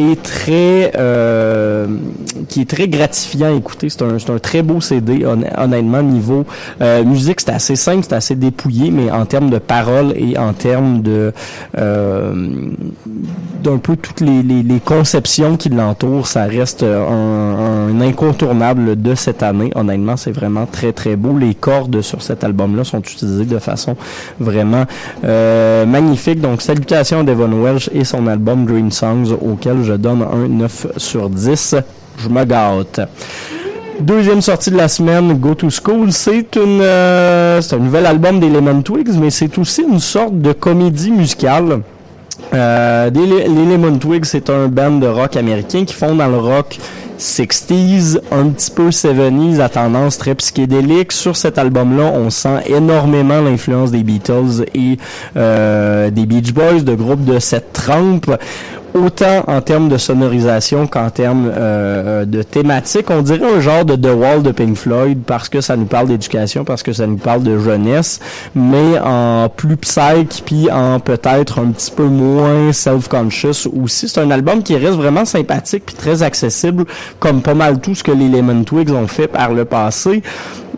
C: est très euh, qui est très gratifiant à écouter. C'est un, un très beau CD, hon- honnêtement, niveau euh, musique, c'est assez simple, c'est assez dépouillé, mais en termes de paroles et en termes de euh, d'un peu toutes les, les, les conceptions qui l'entourent, ça reste un, un incontournable de cette année. Honnêtement, c'est vraiment très très beau. Les cordes sur cet album-là sont utilisées de façon vraiment euh, magnifique. Donc, salutations à Devon Welsh et son album Dream Songs, auquel je donne un 9 sur 10. Je me gâte. Deuxième sortie de la semaine, Go to School, c'est une euh, c'est un nouvel album des Lemon Twigs, mais c'est aussi une sorte de comédie musicale. Euh, les Lemon Twigs, c'est un band de rock américain qui font dans le rock 60s, un petit peu 70s à tendance très psychédélique. Sur cet album-là, on sent énormément l'influence des Beatles et euh, des Beach Boys, de groupes de cette trempe autant en termes de sonorisation qu'en termes euh, de thématique. On dirait un genre de The Wall de Pink Floyd parce que ça nous parle d'éducation, parce que ça nous parle de jeunesse, mais en plus psych, puis en peut-être un petit peu moins self-conscious aussi. C'est un album qui reste vraiment sympathique puis très accessible, comme pas mal tout ce que les Lemon Twigs ont fait par le passé.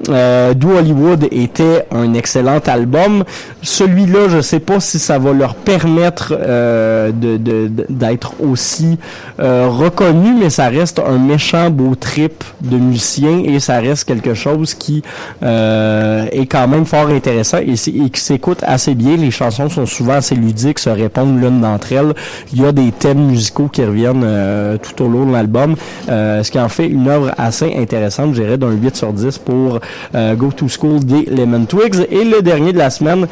C: Euh, Hollywood était un excellent album. Celui-là, je sais pas si ça va leur permettre euh, d'être aussi euh, reconnu, mais ça reste un méchant beau trip de musicien et ça reste quelque chose qui euh, est quand même fort intéressant et, et qui s'écoute assez bien. Les chansons sont souvent assez ludiques, se répondent l'une d'entre elles. Il y a des thèmes musicaux qui reviennent euh, tout au long de l'album, ce qui en fait une œuvre assez intéressante. J'irais d'un 8 sur 10 pour Go to School des Lemon Twigs. Et le dernier de la semaine,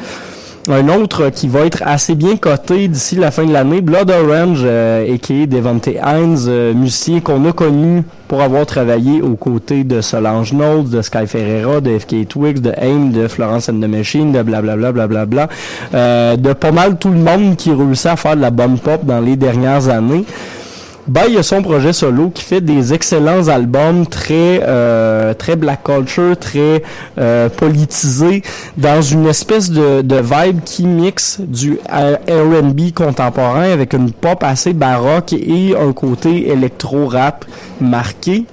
C: un autre qui va être assez bien coté d'ici la fin de l'année, Blood Orange, euh, a.k.a. Devante Hines, euh, musicien qu'on a connu pour avoir travaillé aux côtés de Solange Knowles, de Sky Ferreira, de FK Twigs, de AIM, de Florence and the Machine, de blablabla, blablabla, euh, de pas mal tout le monde qui réussit à faire de la bonne pop dans les dernières années. Ben, il y a son projet solo qui fait des excellents albums très euh, très black culture, très euh, politisés, dans une espèce de, de vibe qui mixe du R&B contemporain avec une pop assez baroque et un côté électro-rap marqué.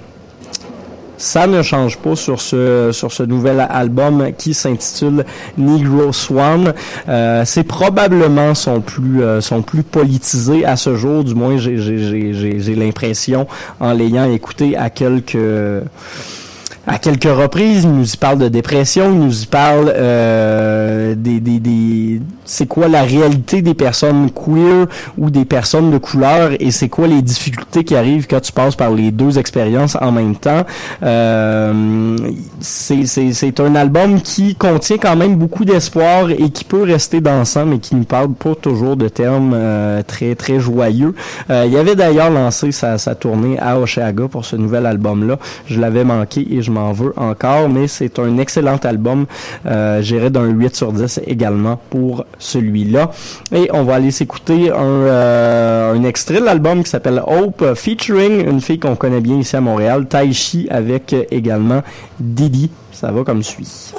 C: Ça ne change pas sur ce sur ce nouvel album qui s'intitule Negro Swan. Euh, c'est probablement son plus euh, son plus politisé à ce jour, du moins j'ai l'impression en l'ayant écouté à quelques à quelques reprises, il nous y parle de dépression, il nous y parle euh, des, des, des c'est quoi la réalité des personnes queer ou des personnes de couleur et c'est quoi les difficultés qui arrivent quand tu passes par les deux expériences en même temps. Euh, c'est, un album qui contient quand même beaucoup d'espoir et qui peut rester dansant mais qui ne parle pas toujours de termes euh, très très joyeux. Euh, il avait d'ailleurs lancé sa, sa tournée à Oshaga pour ce nouvel album-là. Je l'avais manqué et je m'en veux encore, mais c'est un excellent album. Euh, J'irai d'un 8 sur 10 également pour celui-là. Et on va aller s'écouter un, euh, un extrait de l'album qui s'appelle Hope, featuring une fille qu'on connaît bien ici à Montréal, Taishi, avec également Didi. Ça va comme suit.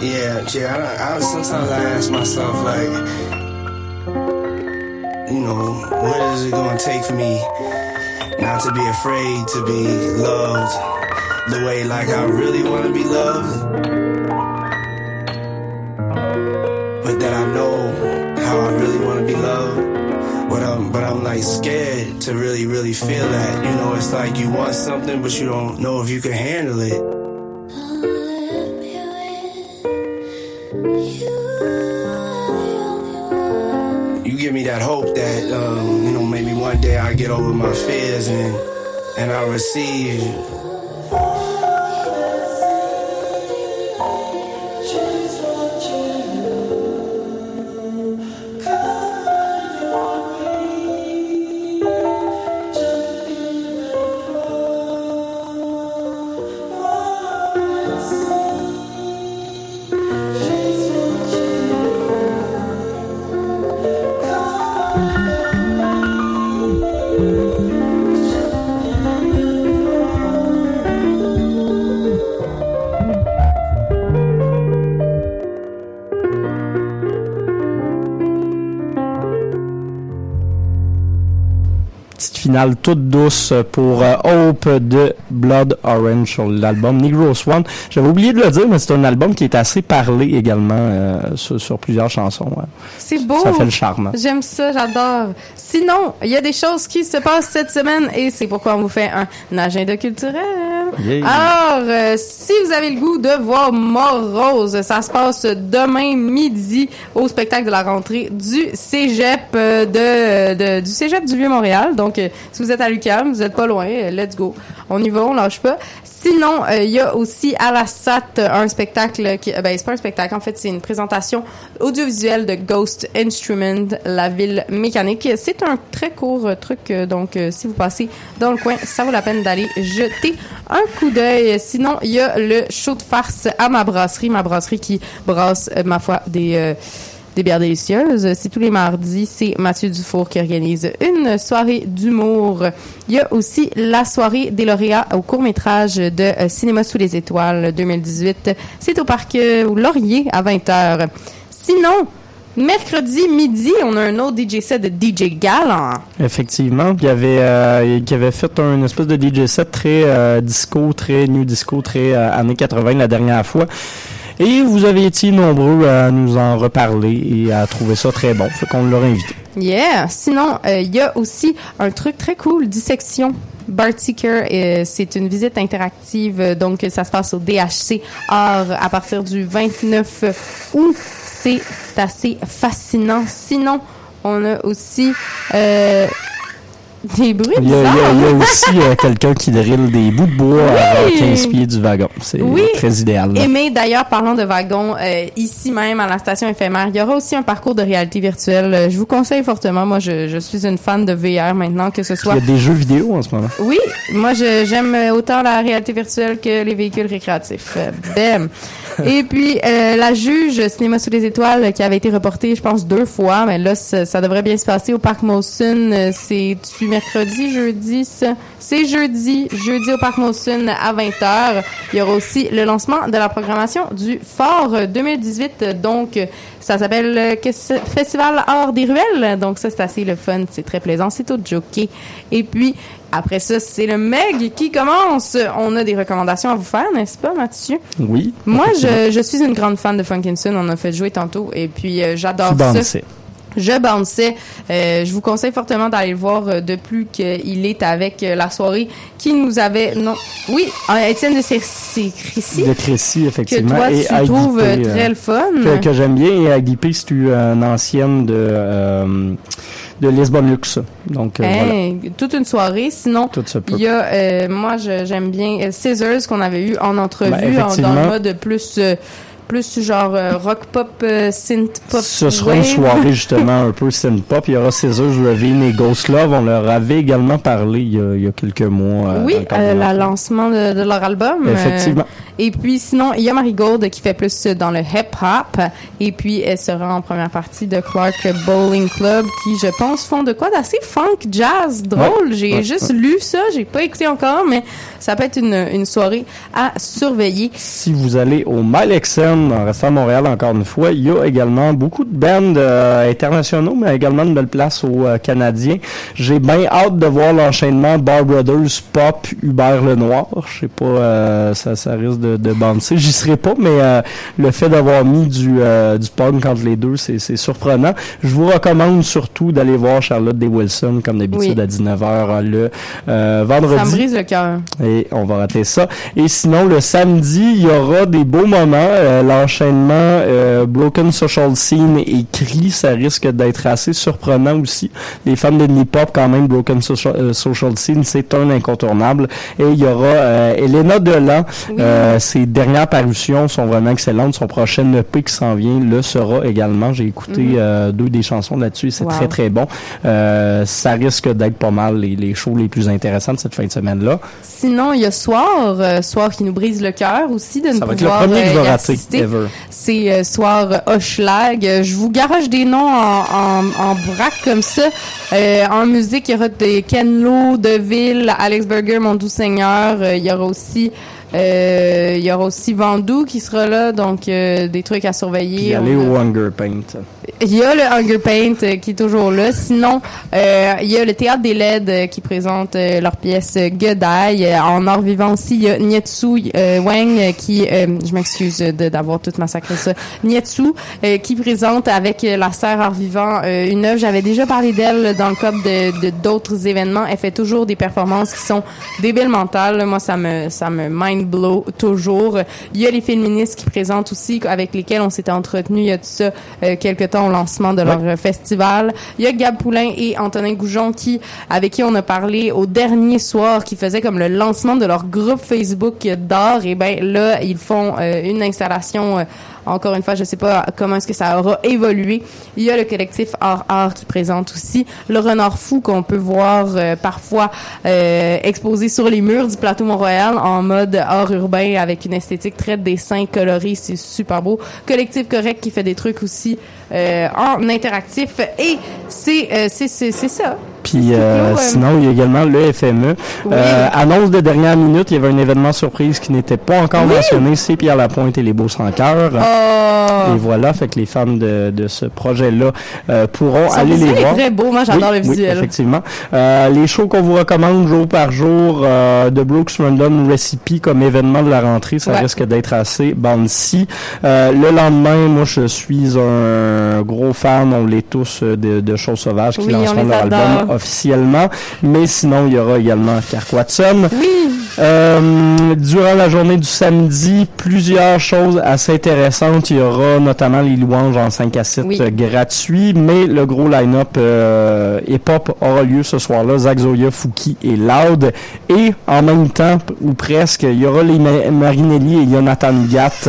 G: Yeah, yeah. I, I sometimes I ask myself like, you know, what is it gonna take for me Not to be afraid to be loved the way like I really wanna be loved. But that I know how I really wanna be loved. But I'm, but I'm like scared to really, really feel that. You know, it's like you want something, but you don't know if you can handle it. Over my fears and, and I receive
C: finale toute douce pour euh, Hope de Blood Orange sur l'album Negro Swan. J'avais oublié de le dire, mais c'est un album qui est assez parlé également euh, sur, sur plusieurs chansons. ouais.
B: C'est beau.
C: Ça fait le charme.
B: J'aime ça, j'adore. Sinon, il y a des choses qui se passent cette semaine et c'est pourquoi on vous fait un agenda culturel. Alors, euh, si vous avez le goût de voir Mort Rose, ça se passe demain midi au spectacle de la rentrée du Cégep euh, de, du Cégep du Vieux-Montréal. Donc, euh, si vous êtes à l'UQAM, vous êtes pas loin, let's go. On y va, on lâche pas. Sinon, euh, il y a aussi à la SAT euh, un spectacle qui, euh, ben c'est pas un spectacle, en fait c'est une présentation audiovisuelle de Ghost Instrument, la ville mécanique. C'est un très court truc, donc euh, si vous passez dans le coin, ça vaut la peine d'aller jeter un coup d'œil. Sinon, il y a le show de farce à ma brasserie, ma brasserie qui brasse, ma foi, des euh, des bières délicieuses. C'est tous les mardis. C'est Mathieu Dufour qui organise une soirée d'humour. Il y a aussi la soirée des lauréats au court-métrage de euh, Cinéma sous les étoiles 2018. C'est au parc euh, Laurier à 20h. Sinon, mercredi midi, on a un autre DJ set de DJ Galant.
C: Effectivement, il avait euh, qui avait fait un espèce de DJ set très disco, très new disco, très années 80 la dernière fois. Et vous avez été nombreux à nous en reparler et à trouver ça très bon? Fait qu'on l'a invité.
B: Yeah. Sinon, euh, il y a aussi un truc très cool, dissection. Bartiker, euh, c'est une visite interactive, euh, donc ça se passe au DHC Art à partir du 29 août. C'est assez fascinant. Sinon, on a aussi euh, des bruits
C: Il y a, il y a- il y a aussi euh, quelqu'un qui drille des bouts de bois à 15 pieds du wagon. C'est
B: Oui.
C: très idéal. là.
B: Et mais d'ailleurs, parlons de wagons, euh, ici même à la station éphémère, il y aura aussi un parcours de réalité virtuelle. Euh, Je vous conseille fortement. Moi, je, je suis une fan de VR maintenant, que ce
C: Il
B: soit
C: y a des jeux vidéo en ce moment.
B: Oui, moi j'aime autant la réalité virtuelle que les véhicules récréatifs. Bam. Et puis euh, la juge Cinéma sous les étoiles qui avait été reportée, je pense deux fois, mais là ça, ça devrait bien se passer au parc Molson. Euh, C'est tu mercredi, jeudi, c'est jeudi, jeudi au parc Molson à 20h. Il y aura aussi le lancement de la programmation du Fort euh, 2018. Donc ça s'appelle euh, Festival Art des Ruelles. Donc ça, c'est assez le fun. C'est très plaisant. C'est au jockey. Et puis, après ça, c'est le Meg qui commence. On a des recommandations à vous faire, n'est-ce pas, Mathieu?
C: Oui.
B: Moi, je, je suis une grande fan de Funkinson. On a fait jouer tantôt. Et puis, euh, j'adore
C: Tu
B: ça. Je bounçais. Euh, je vous conseille fortement d'aller le voir euh, de plus qu'il est avec euh, la soirée qui nous avait... Non. Oui, euh, Étienne de Crécy.
C: De Crécy,
B: Que
C: effectivement.
B: toi,
C: et
B: tu trouves très le fun.
C: que, que j'aime bien. Et Agui c'est une ancienne de, euh, de Lisbon Lux. Donc, euh, voilà.
B: Hey, Toute une soirée. Sinon,
C: Tout se peut.
B: Il y a, euh, moi, j'aime bien Scissors qu'on avait eu en entrevue,
C: Ben,
B: en- dans le mode plus, euh, plus genre euh, rock pop, euh, synth pop.
C: Ce sera une soirée justement un peu synth-pop. Il y aura Scissors, Ravine et Ghost Love. On leur avait également parlé il y a, il y a quelques mois. euh,
B: Oui,
C: le
B: euh, lancement de, de leur album.
C: Effectivement.
B: Et puis sinon, il y a Marie Gold qui fait plus dans le hip-hop. Et puis elle sera en première partie de Clark Bowling Club qui, je pense, font de quoi d'assez funk, jazz, drôle. J'ai
C: ouais,
B: juste lu ça, j'ai pas écouté encore, mais ça peut être une, une soirée à surveiller.
C: Si vous allez au Malexen, en restant à Montréal encore une fois, il y a également beaucoup de bands euh, internationaux, mais également une belle place aux euh, Canadiens. J'ai bien hâte de voir l'enchaînement Bar Brothers, Pop, Hubert Lenoir. Je sais pas, euh, ça, ça risque de, de bouncer. J'y serai pas, mais euh, le fait d'avoir mis du, euh, du punk entre les deux, c'est c'est surprenant. Je vous recommande surtout d'aller voir Charlotte Day Wilson, comme d'habitude,
B: Oui.
C: à 19h le euh,
B: Ça me
C: vendredi.
B: brise le cœur.
C: Et on va rater ça. Et sinon, le samedi, il y aura des beaux moments. Euh, L'enchaînement euh, Broken Social Scene et Cri, ça risque d'être assez surprenant aussi. Les fans de hip-hop, quand même, Broken Social, euh, Social Scene, c'est un incontournable. Et il y aura euh, Elena Delan. Euh, ses dernières parutions sont vraiment excellentes. Son prochain EP qui s'en vient le sera également. J'ai écouté
B: Mhm.
C: euh, deux des chansons là-dessus. C'est
B: Wow.
C: très, très bon. Euh, ça risque d'être pas mal les, les shows les plus intéressants de cette fin de semaine-là.
B: Sinon, il y a Soir, Soir qui nous brise le cœur aussi de ne
C: Ça va être le
B: pouvoir
C: premier
B: y assister. C'est Soir Hochelag. Euh, Je vous garage des noms en, en, en braque comme ça. En musique, il y aura des Ken Lo, Deville, Alex Berger, Mon Doux Seigneur. Il y aura aussi... euh, il y aura aussi Vandou qui sera là, donc euh, des trucs à
C: Puis
B: surveiller.
C: aller au Hunger Paint.
B: Il y a le Hunger Paint euh, qui est toujours là. Sinon, euh, il y a le Théâtre des LED euh, qui présente euh, leur pièce Godai. En art vivant aussi, il y a Nietsu Wang qui, je m'excuse d'avoir tout massacré ça, Nietsu qui présente avec la serre art vivant une œuvre. J'avais déjà parlé d'elle dans le cadre de d'autres événements. Elle fait toujours des performances qui sont débiles mentales. Moi, ça me ça me mind blow toujours. Il y a les féministes qui présentent aussi avec lesquels on s'était entretenu il y a de ça quelques temps au lancement de leur festival. Il y a Gab Poulain et Antonin Goujon qui avec qui on a parlé au dernier soir qui faisait comme le lancement de leur groupe Facebook d'art et ben là ils font euh, une installation euh, encore une fois, je sais pas comment est-ce que ça aura évolué. Il y a le collectif Art Art qui présente aussi le renard fou qu'on peut voir euh, parfois euh, exposé sur les murs du plateau Mont-Royal en mode art urbain avec une esthétique très dessin coloré, c'est super beau. Collectif Correct qui fait des trucs aussi euh, en interactif et c'est euh, c'est ça.
C: Puis euh, sinon, il y a également le FME.
B: Oui.
C: Euh, annonce de dernière minute, il y avait un événement surprise qui n'était pas encore
B: Oui.
C: mentionné, c'est Pierre Lapointe et les Beaux sans cœur.
B: Oh!
C: Et voilà, fait que les fans de, de ce projet-là euh, pourront
B: Son
C: aller les voir.
B: très beau, moi j'adore
C: Oui,
B: le
C: oui,
B: visuel.
C: effectivement. Euh, les shows qu'on vous recommande jour par jour euh, de Brooks Random Recipe comme événement de la rentrée, ça
B: Ouais.
C: risque d'être assez bouncy. Euh, le lendemain, moi je suis un gros fan, on l'est tous, de, de Choses Sauvages qui lanceront leur album. Officiellement. Mais sinon, il y aura également Kirk Watson. Euh, durant la journée du samedi, plusieurs choses assez intéressantes. Il y aura notamment les louanges en 5 à 7
B: Oui.
C: euh, gratuits, mais le gros line-up euh, hip-hop aura lieu ce soir-là. Zach Zoya, Fouki et Loud. Et en même temps, ou presque, il y aura les Ma- Marinelli et Jonathan Gatt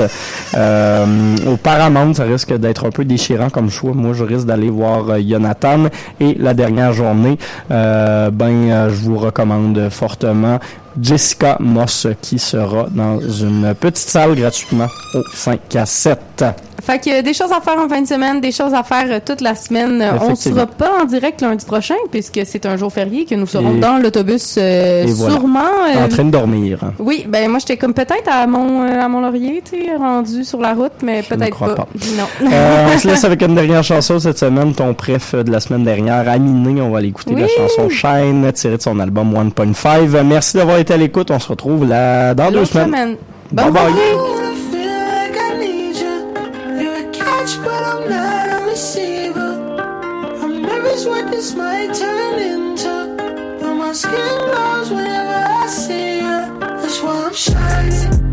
C: euh, au Paramount. Ça risque d'être un peu déchirant comme choix. Moi, je risque d'aller voir euh, Jonathan. Et la dernière journée, euh, ben, je vous recommande fortement Jessica Moss qui sera dans une petite salle gratuitement au 5 à 7.
B: Fait que des choses à faire en fin de semaine, des choses à faire euh, toute la semaine. Euh, On
C: Effectivement.
B: sera pas en direct lundi prochain puisque c'est un jour férié que nous serons
C: Et-
B: dans l'autobus euh,
C: et voilà.
B: sûrement. euh,
C: En train de dormir.
B: Oui, ben moi j'étais comme peut-être à mon à mon laurier, tu sais, rendu sur la route, mais
C: Je ne
B: peut-être
C: crois
B: pas.
C: pas.
B: Non.
C: Euh, on se laisse avec une dernière chanson cette semaine, ton préf de la semaine dernière, Aminé. On va aller écouter la chanson Shine, tirée de son album 1.5. Merci d'avoir été à l'écoute. On se retrouve là dans deux semaines.
B: semaine.
C: Bye
B: Bonne
C: bye.
B: rentrée.
G: Not a receiver. I'm nervous what this might turn into. But my skin glows whenever I see you. That's why I'm shining,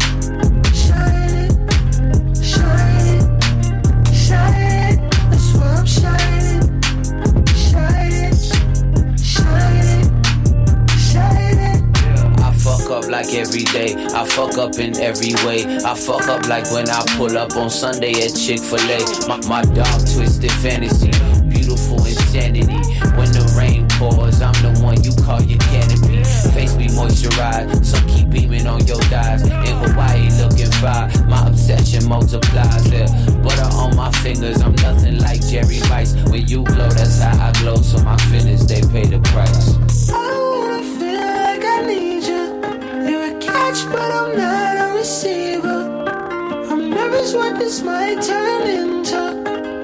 H: like every day. I fuck up in every way. I fuck up like when I pull up on Sunday at Chick fil A. My, my dark twisted fantasy. Beautiful insanity. When the rain pours, I'm the one you call your canopy. Face be moisturized, so keep beaming on your thighs. In Hawaii, looking satisfied. My obsession multiplies. Yeah. Butter on my fingers, I'm nothing like Jerry Rice. When you glow, that's how I glow. So my feelings, they pay the price.
G: But I'm not a receiver. I'm nervous what this might turn into.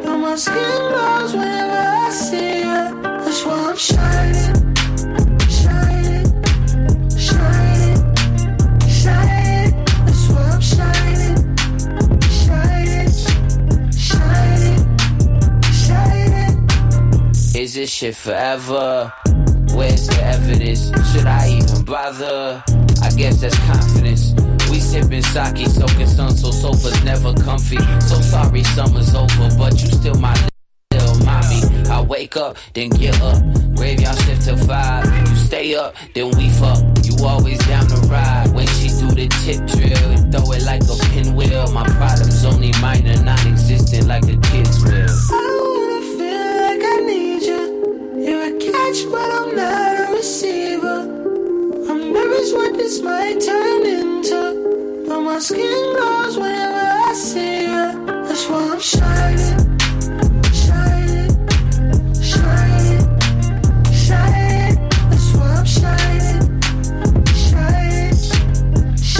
G: But my skin glows whenever I see you. That's why I'm shining.
H: Is this shit forever? Where's the evidence? Should I even bother? I guess that's confidence. We sipping sake, soaking sun, so sofa's never comfy. So sorry summer's over, but you still my little mommy. I wake up, then get up. Graveyard shift to five. You stay up, then we fuck. You always down to ride. When she do the tip drill, and throw it like a pinwheel. My problems only minor, non-existent like a kid's will.
G: I don't wanna feel like I need you. You're a catch, but I'm not a receiver. Memories what this might turn into. But my skin glows whenever I see you. That's why I'm shining.